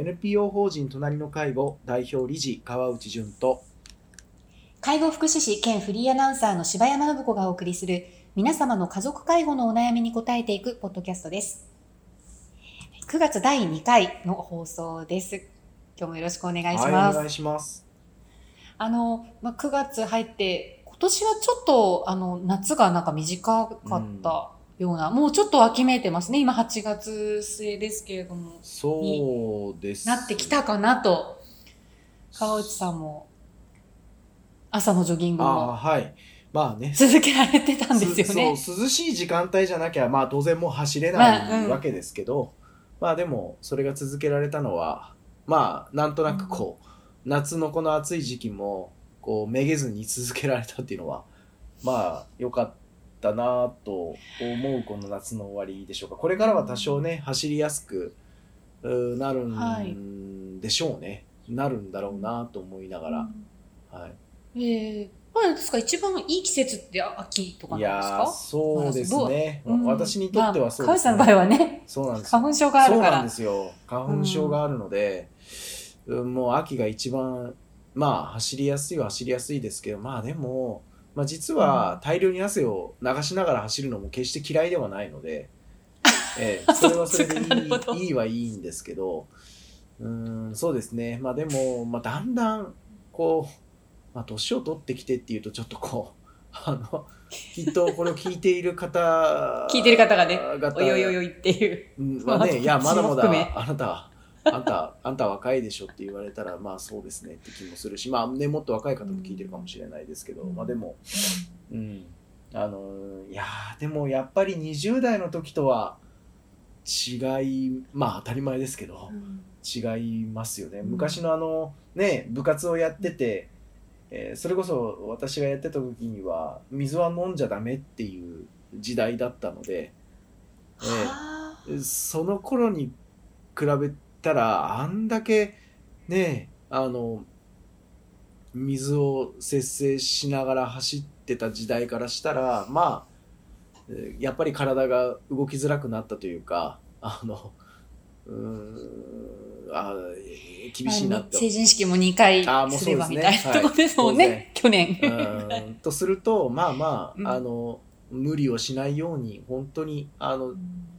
NPO 法人隣の介護代表理事川内淳と介護福祉士兼フリーアナウンサーの柴山信子がお送りする皆様の家族介護のお悩みに答えていくポッドキャストです。9月第2回の放送です。今日もよろしくお願いしはい、ます。お願いします。あの、まあ、9月入って、今年はちょっと、あの、夏がなんか短かったような、もうちょっと秋めいてますね。今8月末ですけれども、そうです。なってきたかなと、川内さんも、朝のジョギングああ、もはい。まあね。続けられてたんですよね。涼しい時間帯じゃなきゃ、まあ当然もう走れないわけですけど、まあでも、それが続けられたのは、まあ、なんとなくこう、夏のこの暑い時期も、こう、めげずに続けられたっていうのは、まあ、良かったなと思うこの夏の終わりでしょうか。これからは多少ね、走りやすくなるはい。んでしょうね。なるんだろうなと思いながら。はい。ええまあですか一番いい季節って秋とかいなんですか？そうですね、う？ん。私にとってはそうまあ、ですね、川内さんの場合はね、そうなんです花粉症があるから。そうなんで。すよ。花粉症があるので、うんもう秋が一番まあ走りやすいは走りやすいですけどまあでも、まあ、実は大量に汗を流しながら走るのも決して嫌いではないので、ええ それはそれでいいいいはいいんですけどうんそうですね。まあでも、まあ、だんだんこう、まあ、年を取ってきてっていうとちょっとこう あのきっとこれを聞いている方 聞いてる方がね、方およいおいっていう。うんまあね、まあいや、まだまだあなた、あんた、あんた若いでしょって言われたら、まあそうですねって気もするし、まあね、もっと若い方も聞いてるかもしれないですけど、うん。まあでも、うん、あの、いやーでもやっぱり20代の時とは違い、まあ当たり前ですけど、違いますよね。うん。昔のあの、ね、部活をやってて、えーそれこそ私がやってた時には、水は飲んじゃダメっていう時代だったので、えーはあその頃に比べたらあんだけねあの水を節制しながら走ってた時代からしたらまあえーやっぱり体が動きづらくなったというかあのうーんあー厳しいなって。成人式も2回あーもうすればそうですね。みたいなとこですもんね、去年。うーんとするとまあまうん。ああの無理をしないように本当にあの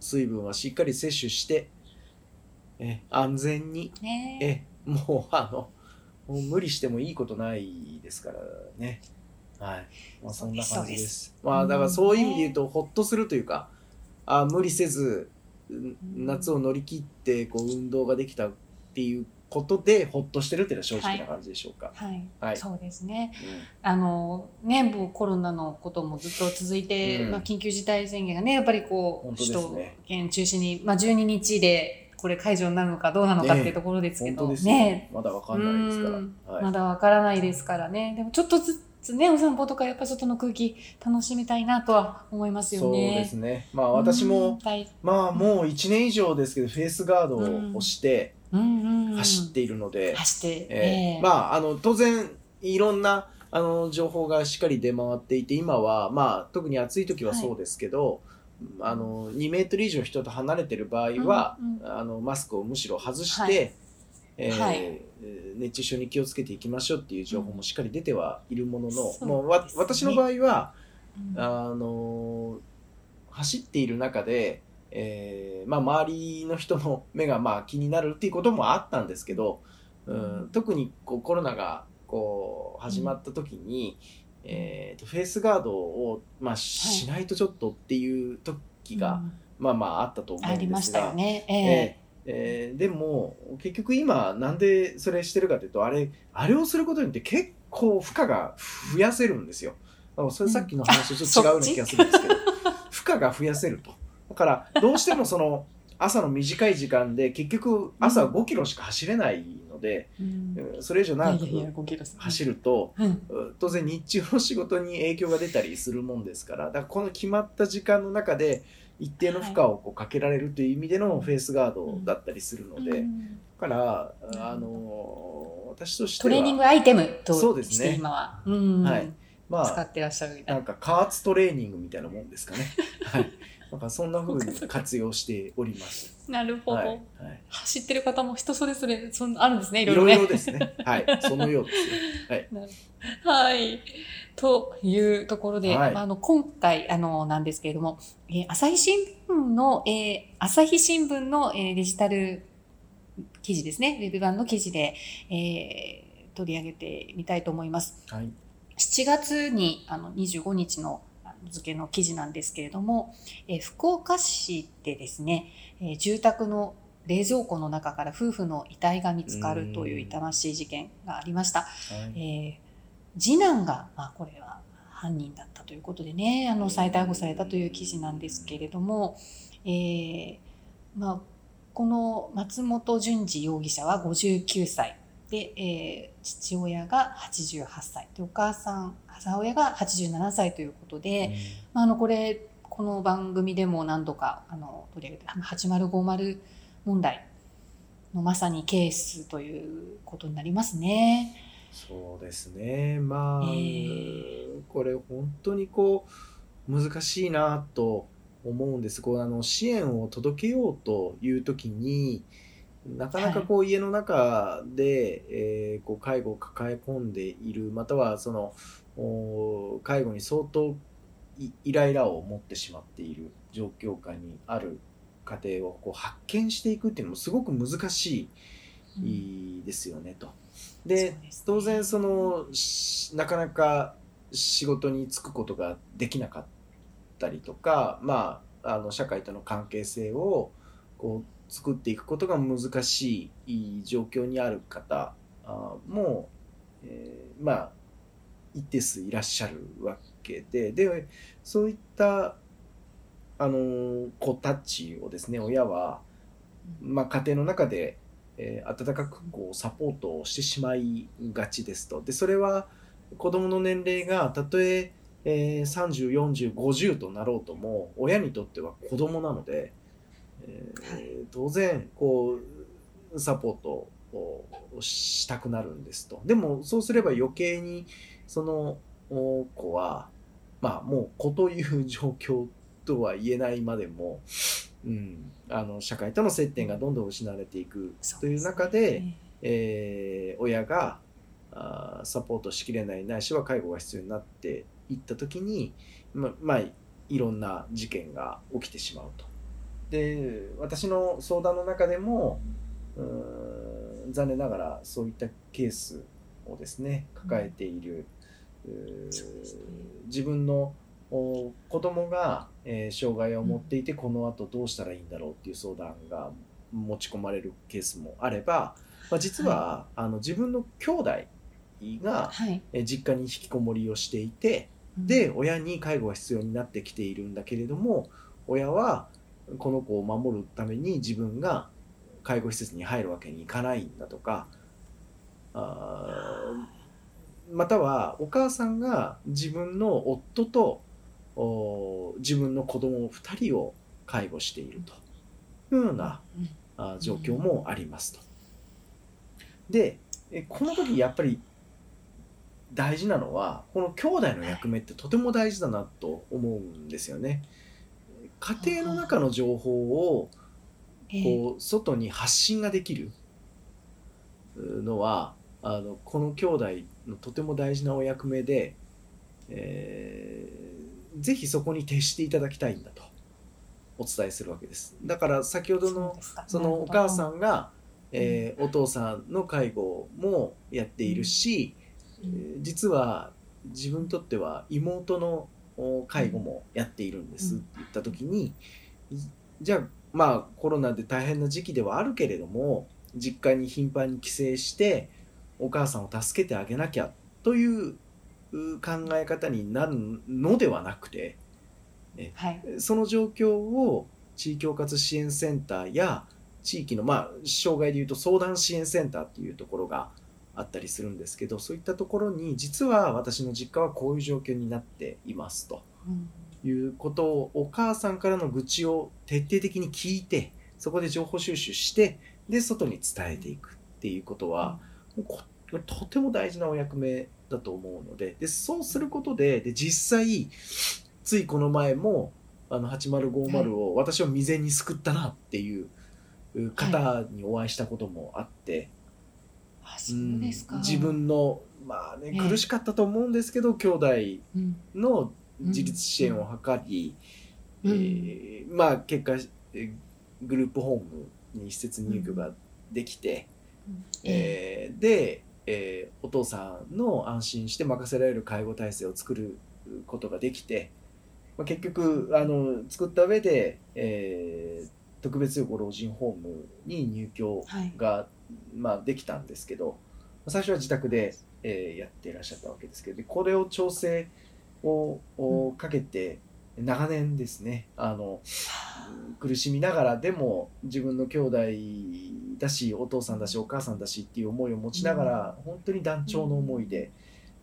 水分はしっかり摂取してえ安全に。ね。えもうあのもう無理してもいいことないですからね。はい、まあ、そんな感じです。まあだからそういう意味で言ううと、ほっとするというかあ無理せずうん。夏を乗り切ってこう運動ができたっていうことでほっとしてるっていうのは正直な感じでしょうか、はい、はい。そうですね。うん。あのね、もうコロナのこともずっと続いて、うん。まあ、緊急事態宣言がね、やっぱりこう、本当です首都ね圏中心に、まあ、12日でこれ解除になるのかどうなのかっていうところですけど、本当ですよ。ね、まだわかんないですから、うん。はい。まだわからないですからね。でもちょっとずつね、お散歩とかやっぱ外の空気楽しみたいなとは思いますよそうね。ですね。まあ私も、まあもう1年以上ですけどフェイスガードをして走っているので、走って、えーまああの当然いろんなあの情報がしっかり出回っていて今はまあ特に暑い時はそうですけど、あの2メートル以上人と離れてる場合は、うんうん。あのマスクをむしろ外して、はい。えーはい。えー熱中症に気をつけていきましょうっていう情報もしっかり出てはいるものの、うん。もうわ私の場合はうん。あの走っている中で、えーまあ、周りの人の目がまあ気になるっていうこともあったんですけど、うんうん。特にこうコロナがこう始まった時に、えーとフェイスガードを、まあ、しはい。しないとちょっとっていう時が、うん。まあまああったと思ありましうんですが。たよね。ええ。ええ。ーでも結局今なんでそれしてるかというとあれあれをすることによって結構負荷が増やせるんですよ。それさっきの話とちょっと違うような気がするんですけど、負荷が増やせると。だからどうしてもその朝の短い時間で結局朝5キロしか走れないので、うん。うんそれ以上長くいやいや5キロ走ると、うんうん当然日中の仕事に影響が出たりするもんですからだからこの決まった時間の中で一定の負荷をこうかけられるという意味でのフェイスガードだったりするので、うん。だからうん。あの私としてトはレーニングアイテムとそうですね。して今は、うん。はい。まあ使ってらっしゃるみたいな。なんか加圧トレーニングみたいなもんですかね。はい。なんかそんな風に活用しております。なるほど。はい。はい走ってる方も人それぞれそんあるんですね、いいろいろね。ろいろですね。はい。そのようですね。はい。はい。というところで、はいまあ、あの今回あのなんですけれども、えー朝日新聞の、えー朝日新聞の、えーデジタル記事ですね、ウェブ版の記事で、えー取り上げてみたいと思います。はい。7月にあの25日の付の記事なんですけれども、えー福岡市でですね、えー住宅の冷蔵庫の中から夫婦の遺体が見つかるという痛ましい事件がありました。はい。えー次男が、まあ、これは犯人だったということでねあの再逮捕されたという記事なんですけれども、えーまあ、この松本淳二容疑者は59歳で、えー父親が88歳でお母さん母親が87歳ということで、まあ、あのこれこの番組でも何度かあの取り上げて8050問題のまさにケースということになりますね。そうですね。まあ、えーこれ本当にこう難しいなと思うんです。こうあの支援を届けようという時になかなかこう家の中で、えーこう介護を抱え込んでいるまたはそのお介護に相当いイライラを持ってしまっている状況下にある家庭をこう発見していくっていうのもすごく難しうんいですよねと。でね当然そのしなかなか仕事に就くことができなかったりとかまああの社会との関係性をこう作っていくことが難しい状況にある方も、えーまあ一定数いらっしゃるわけででそういったあの子たちをですね親は、まあ、家庭の中でえー温かくこうサポートをしてしまいがちですと。でそれは子どもの年齢がたとええー30、40、50となろうとも親にとっては子供なので、えーはい当然こうサポートをしたくなるんですと。でもそうすれば余計にそのお子はまあもう子という状況とは言えないまでも、うん、あの社会との接点がどんどん失われていくという中で、えー親があーサポートしきれないないしは介護が必要になっていった時にままあいろんな事件が起きてしまうと。で私の相談の中でもうーん残念ながらそういったケースをですね抱えている、うーそうですね。自分のお子供が、えー障害を持っていてこの後どうしたらいいんだろうっていう相談が持ち込まれるケースもあれば、まあ、実は、あの自分の兄弟が、はい、えー実家に引きこもりをしていてで親に介護が必要になってきているんだけれども親はこの子を守るために自分が介護施設に入るわけにいかないんだとかあーまたはお母さんが自分の夫とお自分の子供2人を介護しているというような状況もありますと。でえこの時やっぱり大事なのはこの兄弟の役目ってとても大事だなと思うんですよね。家庭の中の情報をえーこう外に発信ができる。のはあのこの兄弟のとても大事なお役目で、えーぜひそこに徹していただきたいんだとお伝えするわけです。だから先ほどのそのお母さん、んが、えーお父さんの介護もやっているし、実は自分にとっては妹のお介護もやっているんですうんって言った時に、じゃあまあコロナで大変な時期ではあるけれども実家に頻繁に帰省してお母さんを助けてあげなきゃというう考え方になるのではなくてはい、その状況を地域包括支援センターや地域のまあ障害でいうと相談支援センターっていうところがあったりするんですけどそういったところに実は私の実家はこういう状況になっていますと。うん。いうことをお母さんからの愚痴を徹底的に聞いてそこで情報収集してで外に伝えていくっていうことは、もうことても大事なお役目だと思うのででそうすることでで実際ついこの前もあの8050を私を未然に救ったなっていう方にお会いしたこともあって、あそうですか。うん自分のまあねええ。苦しかったと思うんですけど兄弟うん。の自立支援を図り、うん。えーまあ結果えーグループホームに施設入居ができて、ええーで、えーお父さんの安心して任せられる介護体制を作ることができて、まあ、結局あの作った上で、えー特別養護老人ホームに入居はい。が、まあ、できたんですけど最初は自宅で、えーやっていらっしゃったわけですけどでこれを調整ををかけて長年ですねあの苦しみながらでも自分の兄弟だしお父さんだしお母さんだしっていう思いを持ちながら、本当に団長の思いで、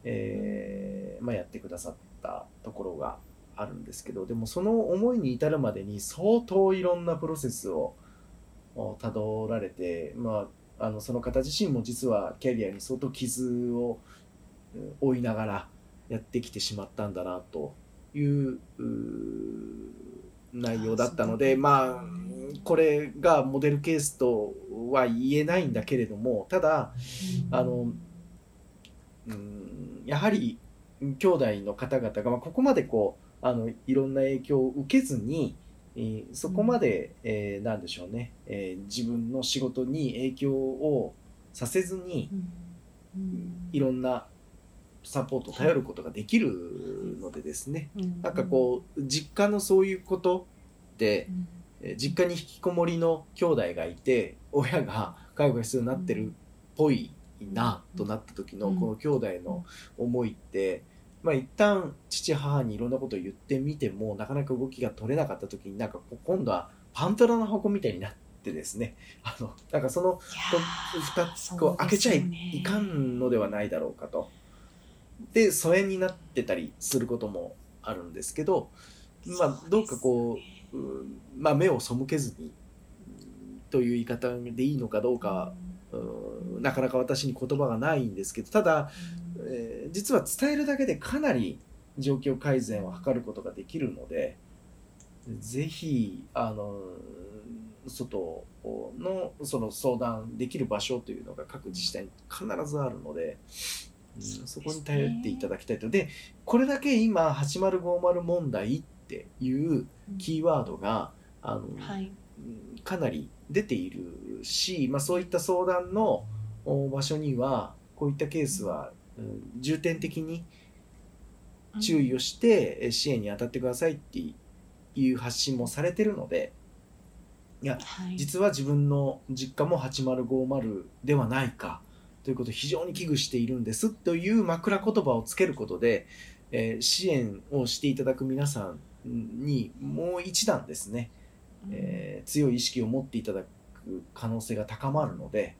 えーまあ、やってくださったところがあるんですけどでもその思いに至るまでに相当いろんなプロセスををたどられて、まあ、あのその方自身も実はキャリアに相当傷をうん負いながらやってきてしまったんだなという内容だったのでまあこれがモデルケースとは言えないんだけれどもただあのうんやはり兄弟の方々が、まあ、ここまでこうあのいろんな影響を受けずに、えーそこまで、えーなんでしょうね、えー自分の仕事に影響をさせずにうん。うん。いろんなサポートを頼ることができるのでですね、うん。なんかこう実家のそういうことってう、ん。えー実家に引きこもりの兄弟がいて親が介護が必要になってるっぽいなとなった時のうんこの兄弟の思いって、まあ一旦父母にいろんなことを言ってみてもなかなか動きが取れなかった時になんか今度はパンドラの箱みたいになってですね。あのなんかそのいやー2つこう開けちゃい,、かんのではないだろうかと。で疎遠になってたりすることもあるんですけど、まあ、どうかこう、うんまあ、目を背けずにうんという言い方でいいのかどうか、うん。なかなか私に言葉がないんですけどただ、えー実は伝えるだけでかなり状況改善を図ることができるのでぜひあの外のその相談できる場所というのが各自治体に必ずあるので。うんそこに頼っていただきたいと。で、これだけ今、8050問題っていうキーワードが、あの、はいうんかなり出ているし、まあ、そういった相談のお場所には、こういったケースは、うん重点的に注意をしてえ支援に当たってくださいっていう発信もされてるので、いや、はい。実は自分の実家も8050ではないかということを非常に危惧しているんですという枕言葉をつけることで、えー支援をしていただく皆さんにもう一段ですね、えー強い意識を持っていただく可能性が高まるので、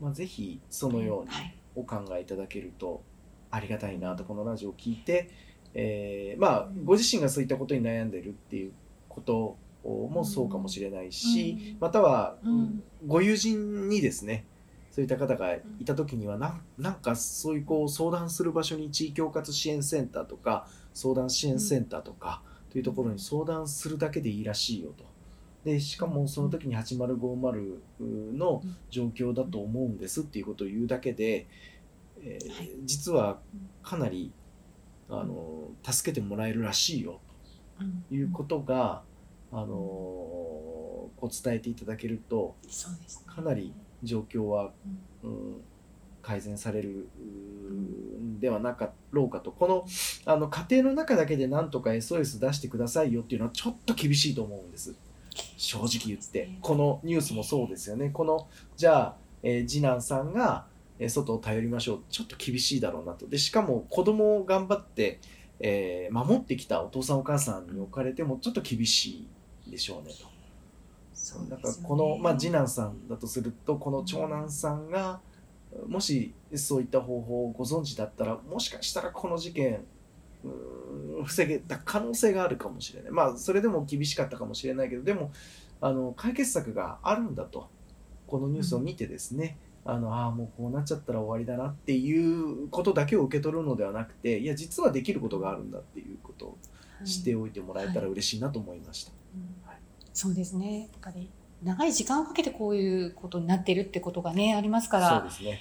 まあ、ぜひそのようにはいお考えいただけるとありがたいなとこのラジオを聞いて、えーまあご自身がそういったことに悩んでるっていうこともそうかもしれないし、または、うん。ご友人にですねそういった方がいた時にはなんなんかそういうこう相談する場所に地域包括支援センターとか相談支援センターとかというところに相談するだけでいいらしいよと。でしかもその時に8050の状況だと思うんですっていうことを言うだけで、えーはい。実はかなりあの助けてもらえるらしいよ。うん。ということが、あのこう伝えていただけるとかなり状況は、うん、改善されるうんではなかろうかと。このあの家庭の中だけでなんとか SOS 出してくださいよっていうのはちょっと厳しいと思うんです正直言って。このニュースもそうですよね。このじゃあ、えー次男さんが、えー外を頼りましょう。ちょっと厳しいだろうなと。でしかも子供を頑張って、えー守ってきたお父さんお母さんに置かれてもちょっと厳しいでしょうねと。そうですよね。この、まあ、次男さんだとするとこの長男さんがもしそういった方法をご存知だったらもしかしたらこの事件防げた可能性があるかもしれないまあそれでも厳しかったかもしれないけどでもあの解決策があるんだとこのニュースを見てですね、あのああもうこうなっちゃったら終わりだなっていうことだけを受け取るのではなくていや実はできることがあるんだっていうことを知っておいてもらえたら嬉しいなと思いました。うんそうですね。やっぱり長い時間をかけてこういうことになってるってことがねありますから、そうですね。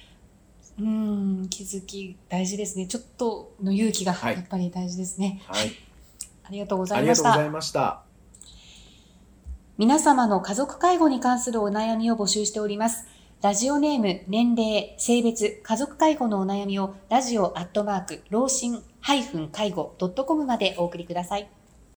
うん気づき大事ですね。ちょっとの勇気がはいやっぱり大事ですね。はい。ありがとうござあいましたりがとうござい。ました。皆様の家族介護に関するお悩みを募集しております。ラジオネーム、年齢、性別、家族介護のお悩みをラジオアットマーク、老人介護 .com までお送りください。